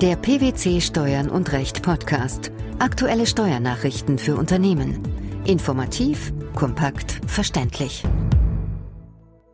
Der PwC Steuern und Recht Podcast. Aktuelle Steuernachrichten für Unternehmen. Informativ, kompakt, verständlich.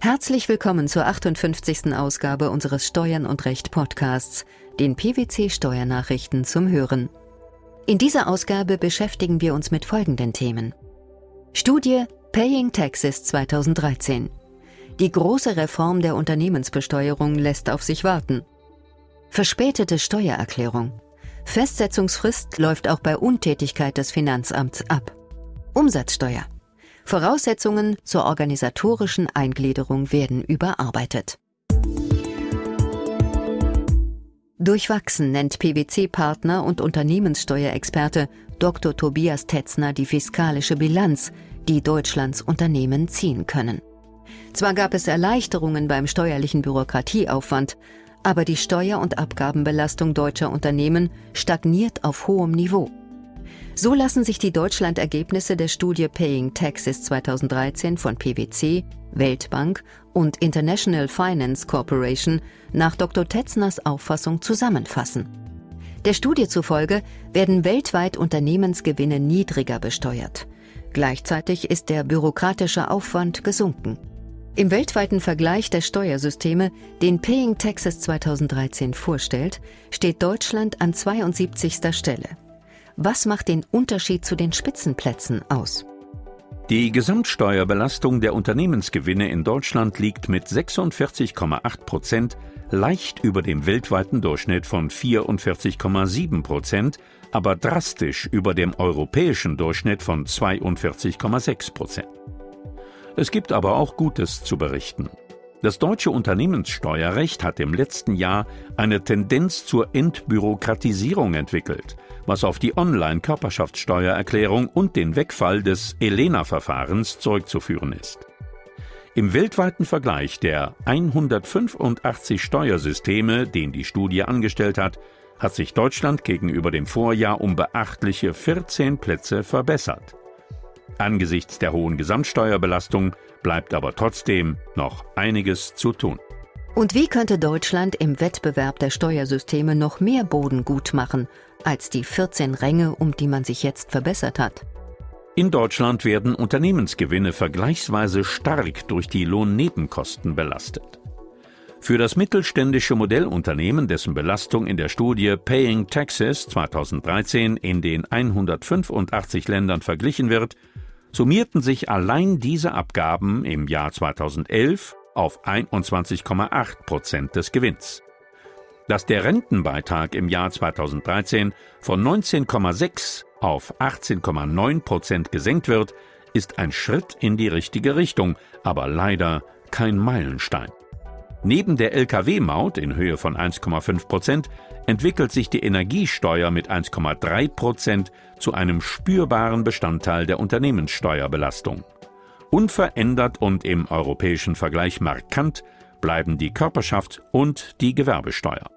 Herzlich willkommen zur 58. Ausgabe unseres Steuern und Recht Podcasts, den PwC Steuernachrichten zum Hören. In dieser Ausgabe beschäftigen wir uns mit folgenden Themen. Studie Paying Taxes 2013. Die große Reform der Unternehmensbesteuerung lässt auf sich warten. Verspätete Steuererklärung. Festsetzungsfrist läuft auch bei Untätigkeit des Finanzamts ab. Umsatzsteuer. Voraussetzungen zur organisatorischen Eingliederung werden überarbeitet. Durchwachsen nennt PwC-Partner und Unternehmenssteuerexperte Dr. Tobias Tetzner die fiskalische Bilanz, die Deutschlands Unternehmen ziehen können. Zwar gab es Erleichterungen beim steuerlichen Bürokratieaufwand, aber die Steuer- und Abgabenbelastung deutscher Unternehmen stagniert auf hohem Niveau. So lassen sich die Deutschland-Ergebnisse der Studie Paying Taxes 2013 von PwC, Weltbank und International Finance Corporation nach Dr. Tetzners Auffassung zusammenfassen. Der Studie zufolge werden weltweit Unternehmensgewinne niedriger besteuert. Gleichzeitig ist der bürokratische Aufwand gesunken. Im weltweiten Vergleich der Steuersysteme, den Paying Taxes 2013 vorstellt, steht Deutschland an 72. Stelle. Was macht den Unterschied zu den Spitzenplätzen aus? Die Gesamtsteuerbelastung der Unternehmensgewinne in Deutschland liegt mit 46,8 Prozent leicht über dem weltweiten Durchschnitt von 44,7 Prozent, aber drastisch über dem europäischen Durchschnitt von 42,6 Prozent. Es gibt aber auch Gutes zu berichten. Das deutsche Unternehmenssteuerrecht hat im letzten Jahr eine Tendenz zur Entbürokratisierung entwickelt, was auf die Online-Körperschaftssteuererklärung und den Wegfall des ELENA-Verfahrens zurückzuführen ist. Im weltweiten Vergleich der 185 Steuersysteme, den die Studie angestellt hat, hat sich Deutschland gegenüber dem Vorjahr um beachtliche 14 Plätze verbessert. Angesichts der hohen Gesamtsteuerbelastung bleibt aber trotzdem noch einiges zu tun. Und wie könnte Deutschland im Wettbewerb der Steuersysteme noch mehr Boden gut machen als die 14 Ränge, um die man sich jetzt verbessert hat? In Deutschland werden Unternehmensgewinne vergleichsweise stark durch die Lohnnebenkosten belastet. Für das mittelständische Modellunternehmen, dessen Belastung in der Studie Paying Taxes 2013 in den 185 Ländern verglichen wird, summierten sich allein diese Abgaben im Jahr 2011 auf 21,8 Prozent des Gewinns. Dass der Rentenbeitrag im Jahr 2013 von 19,6 auf 18,9 Prozent gesenkt wird, ist ein Schritt in die richtige Richtung, aber leider kein Meilenstein. Neben der Lkw-Maut in Höhe von 1,5 Prozent entwickelt sich die Energiesteuer mit 1,3 Prozent zu einem spürbaren Bestandteil der Unternehmenssteuerbelastung. Unverändert und im europäischen Vergleich markant bleiben die Körperschaft und die Gewerbesteuer.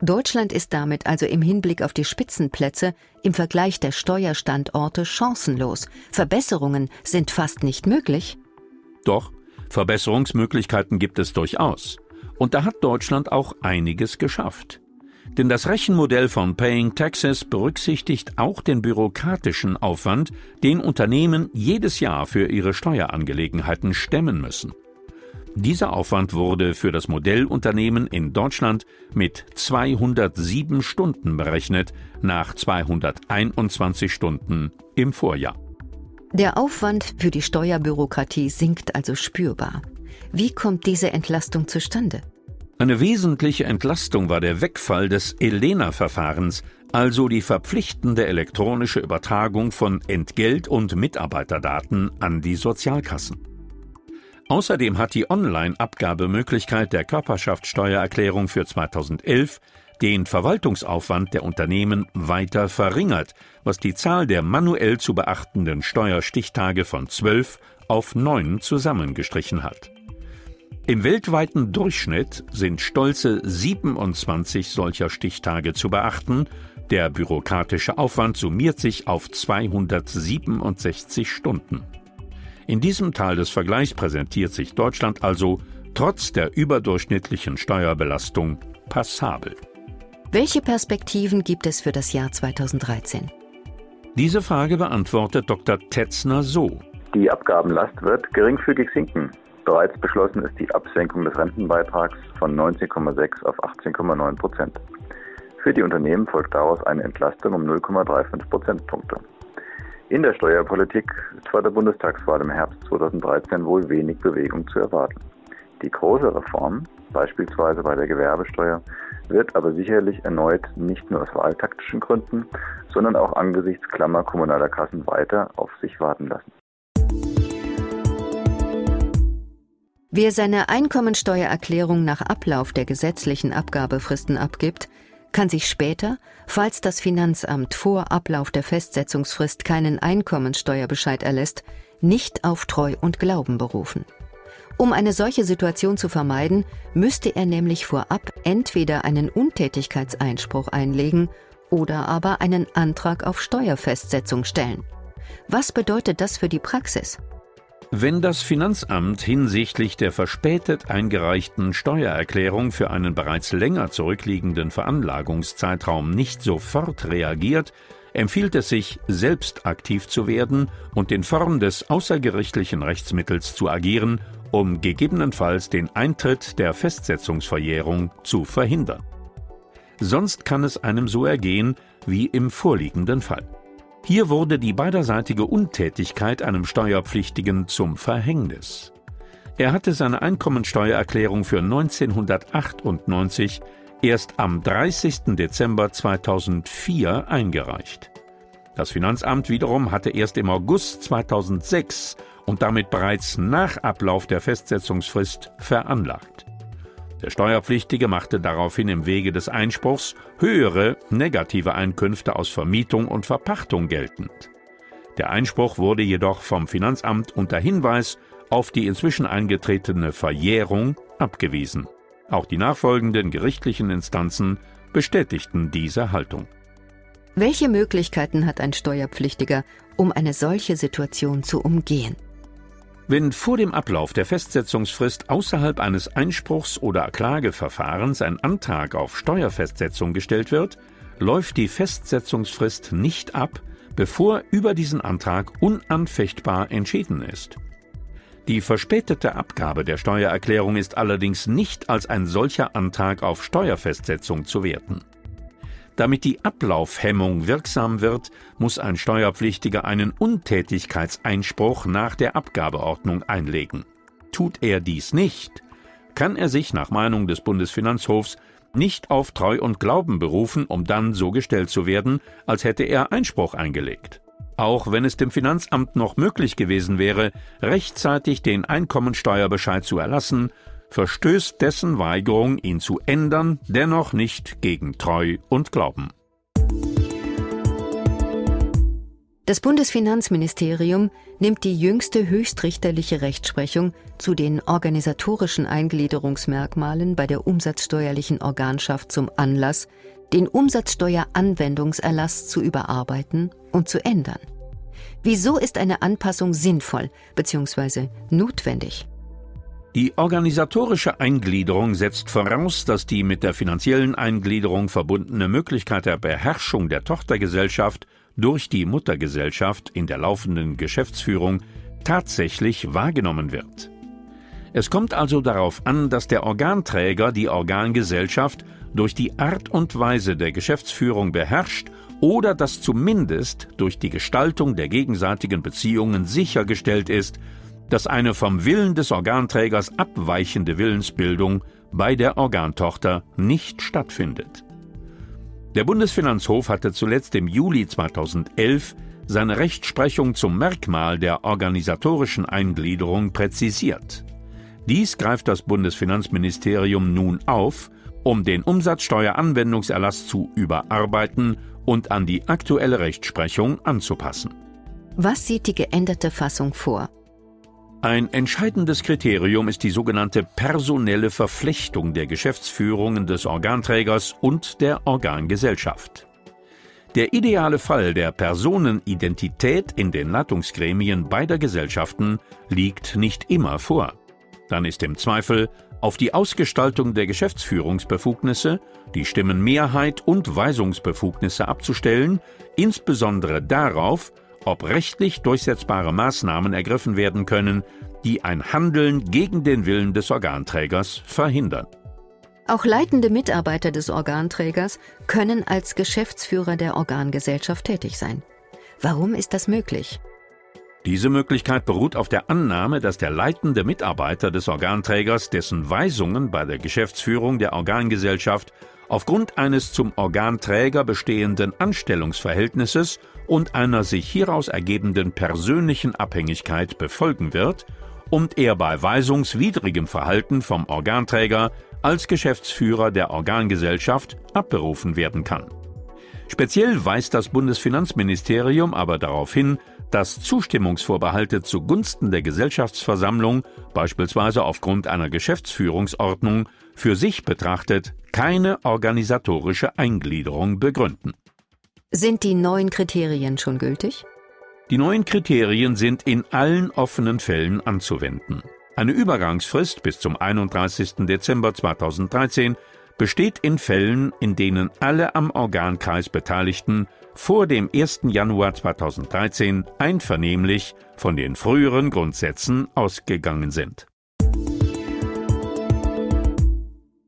Deutschland ist damit also im Hinblick auf die Spitzenplätze im Vergleich der Steuerstandorte chancenlos. Verbesserungen sind fast nicht möglich. Doch Verbesserungsmöglichkeiten gibt es durchaus. Und da hat Deutschland auch einiges geschafft. Denn das Rechenmodell von Paying Taxes berücksichtigt auch den bürokratischen Aufwand, den Unternehmen jedes Jahr für ihre Steuerangelegenheiten stemmen müssen. Dieser Aufwand wurde für das Modellunternehmen in Deutschland mit 207 Stunden berechnet, nach 221 Stunden im Vorjahr. Der Aufwand für die Steuerbürokratie sinkt also spürbar. Wie kommt diese Entlastung zustande? Eine wesentliche Entlastung war der Wegfall des ELENA-Verfahrens, also die verpflichtende elektronische Übertragung von Entgelt- und Mitarbeiterdaten an die Sozialkassen. Außerdem hat die Online-Abgabemöglichkeit der Körperschaftssteuererklärung für 2011 den Verwaltungsaufwand der Unternehmen weiter verringert, was die Zahl der manuell zu beachtenden Steuerstichtage von zwölf auf neun zusammengestrichen hat. Im weltweiten Durchschnitt sind stolze 27 solcher Stichtage zu beachten, der bürokratische Aufwand summiert sich auf 267 Stunden. In diesem Teil des Vergleichs präsentiert sich Deutschland also trotz der überdurchschnittlichen Steuerbelastung passabel. Welche Perspektiven gibt es für das Jahr 2013? Diese Frage beantwortet Dr. Tetzner so. Die Abgabenlast wird geringfügig sinken. Bereits beschlossen ist die Absenkung des Rentenbeitrags von 19,6 auf 18,9 Prozent. Für die Unternehmen folgt daraus eine Entlastung um 0,35 Prozentpunkte. In der Steuerpolitik ist vor der Bundestagswahl im Herbst 2013 wohl wenig Bewegung zu erwarten. Die große Reform, beispielsweise bei der Gewerbesteuer, wird aber sicherlich erneut nicht nur aus wahltaktischen Gründen, sondern auch angesichts klammer kommunaler Kassen weiter auf sich warten lassen. Wer seine Einkommensteuererklärung nach Ablauf der gesetzlichen Abgabefristen abgibt, kann sich später, falls das Finanzamt vor Ablauf der Festsetzungsfrist keinen Einkommensteuerbescheid erlässt, nicht auf Treu und Glauben berufen. Um eine solche Situation zu vermeiden, müsste er nämlich vorab entweder einen Untätigkeitseinspruch einlegen oder aber einen Antrag auf Steuerfestsetzung stellen. Was bedeutet das für die Praxis? Wenn das Finanzamt hinsichtlich der verspätet eingereichten Steuererklärung für einen bereits länger zurückliegenden Veranlagungszeitraum nicht sofort reagiert, empfiehlt es sich, selbst aktiv zu werden und in Form des außergerichtlichen Rechtsmittels zu agieren, um gegebenenfalls den Eintritt der Festsetzungsverjährung zu verhindern. Sonst kann es einem so ergehen wie im vorliegenden Fall. Hier wurde die beiderseitige Untätigkeit einem Steuerpflichtigen zum Verhängnis. Er hatte seine Einkommensteuererklärung für 1998 erst am 30. Dezember 2004 eingereicht. Das Finanzamt wiederum hatte erst im August 2006 und damit bereits nach Ablauf der Festsetzungsfrist veranlagt. Der Steuerpflichtige machte daraufhin im Wege des Einspruchs höhere negative Einkünfte aus Vermietung und Verpachtung geltend. Der Einspruch wurde jedoch vom Finanzamt unter Hinweis auf die inzwischen eingetretene Verjährung abgewiesen. Auch die nachfolgenden gerichtlichen Instanzen bestätigten diese Haltung. Welche Möglichkeiten hat ein Steuerpflichtiger, um eine solche Situation zu umgehen? Wenn vor dem Ablauf der Festsetzungsfrist außerhalb eines Einspruchs- oder Klageverfahrens ein Antrag auf Steuerfestsetzung gestellt wird, läuft die Festsetzungsfrist nicht ab, bevor über diesen Antrag unanfechtbar entschieden ist. Die verspätete Abgabe der Steuererklärung ist allerdings nicht als ein solcher Antrag auf Steuerfestsetzung zu werten. Damit die Ablaufhemmung wirksam wird, muss ein Steuerpflichtiger einen Untätigkeitseinspruch nach der Abgabeordnung einlegen. Tut er dies nicht, kann er sich nach Meinung des Bundesfinanzhofs nicht auf Treu und Glauben berufen, um dann so gestellt zu werden, als hätte er Einspruch eingelegt. Auch wenn es dem Finanzamt noch möglich gewesen wäre, rechtzeitig den Einkommensteuerbescheid zu erlassen, verstößt dessen Weigerung, ihn zu ändern, dennoch nicht gegen Treu und Glauben. Das Bundesfinanzministerium nimmt die jüngste höchstrichterliche Rechtsprechung zu den organisatorischen Eingliederungsmerkmalen bei der umsatzsteuerlichen Organschaft zum Anlass, den Umsatzsteueranwendungserlass zu überarbeiten und zu ändern. Wieso ist eine Anpassung sinnvoll bzw. notwendig? Die organisatorische Eingliederung setzt voraus, dass die mit der finanziellen Eingliederung verbundene Möglichkeit der Beherrschung der Tochtergesellschaft durch die Muttergesellschaft in der laufenden Geschäftsführung tatsächlich wahrgenommen wird. Es kommt also darauf an, dass der Organträger die Organgesellschaft durch die Art und Weise der Geschäftsführung beherrscht oder dass zumindest durch die Gestaltung der gegenseitigen Beziehungen sichergestellt ist, dass eine vom Willen des Organträgers abweichende Willensbildung bei der Organtochter nicht stattfindet. Der Bundesfinanzhof hatte zuletzt im Juli 2011 seine Rechtsprechung zum Merkmal der organisatorischen Eingliederung präzisiert. Dies greift das Bundesfinanzministerium nun auf, um den Umsatzsteueranwendungserlass zu überarbeiten und an die aktuelle Rechtsprechung anzupassen. Was sieht die geänderte Fassung vor? Ein entscheidendes Kriterium ist die sogenannte personelle Verflechtung der Geschäftsführungen des Organträgers und der Organgesellschaft. Der ideale Fall der Personenidentität in den Leitungsgremien beider Gesellschaften liegt nicht immer vor. dann ist im Zweifel auf die Ausgestaltung der Geschäftsführungsbefugnisse, die Stimmenmehrheit und Weisungsbefugnisse abzustellen, insbesondere darauf, ob rechtlich durchsetzbare Maßnahmen ergriffen werden können, die ein Handeln gegen den Willen des Organträgers verhindern. Auch leitende Mitarbeiter des Organträgers können als Geschäftsführer der Organgesellschaft tätig sein. Warum ist das möglich? Diese Möglichkeit beruht auf der Annahme, dass der leitende Mitarbeiter des Organträgers dessen Weisungen bei der Geschäftsführung der Organgesellschaft aufgrund eines zum Organträger bestehenden Anstellungsverhältnisses und einer sich hieraus ergebenden persönlichen Abhängigkeit befolgen wird und er bei weisungswidrigem Verhalten vom Organträger als Geschäftsführer der Organgesellschaft abberufen werden kann. Speziell weist das Bundesfinanzministerium aber darauf hin, dass Zustimmungsvorbehalte zugunsten der Gesellschaftsversammlung, beispielsweise aufgrund einer Geschäftsführungsordnung, für sich betrachtet keine organisatorische Eingliederung begründen. Sind die neuen Kriterien schon gültig? Die neuen Kriterien sind in allen offenen Fällen anzuwenden. Eine Übergangsfrist bis zum 31. Dezember 2013 besteht in Fällen, in denen alle am Organkreis Beteiligten vor dem 1. Januar 2013 einvernehmlich von den früheren Grundsätzen ausgegangen sind.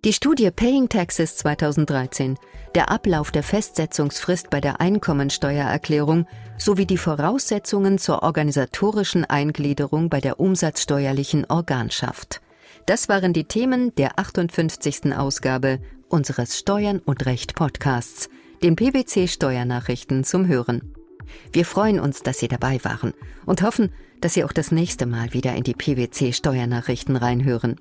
Die Studie Paying Taxes 2013, der Ablauf der Festsetzungsfrist bei der Einkommensteuererklärung sowie die Voraussetzungen zur organisatorischen Eingliederung bei der umsatzsteuerlichen Organschaft. Das waren die Themen der 58. Ausgabe unseres Steuern und Recht Podcasts, den PwC Steuernachrichten zum Hören. Wir freuen uns, dass Sie dabei waren und hoffen, dass Sie auch das nächste Mal wieder in die PwC Steuernachrichten reinhören.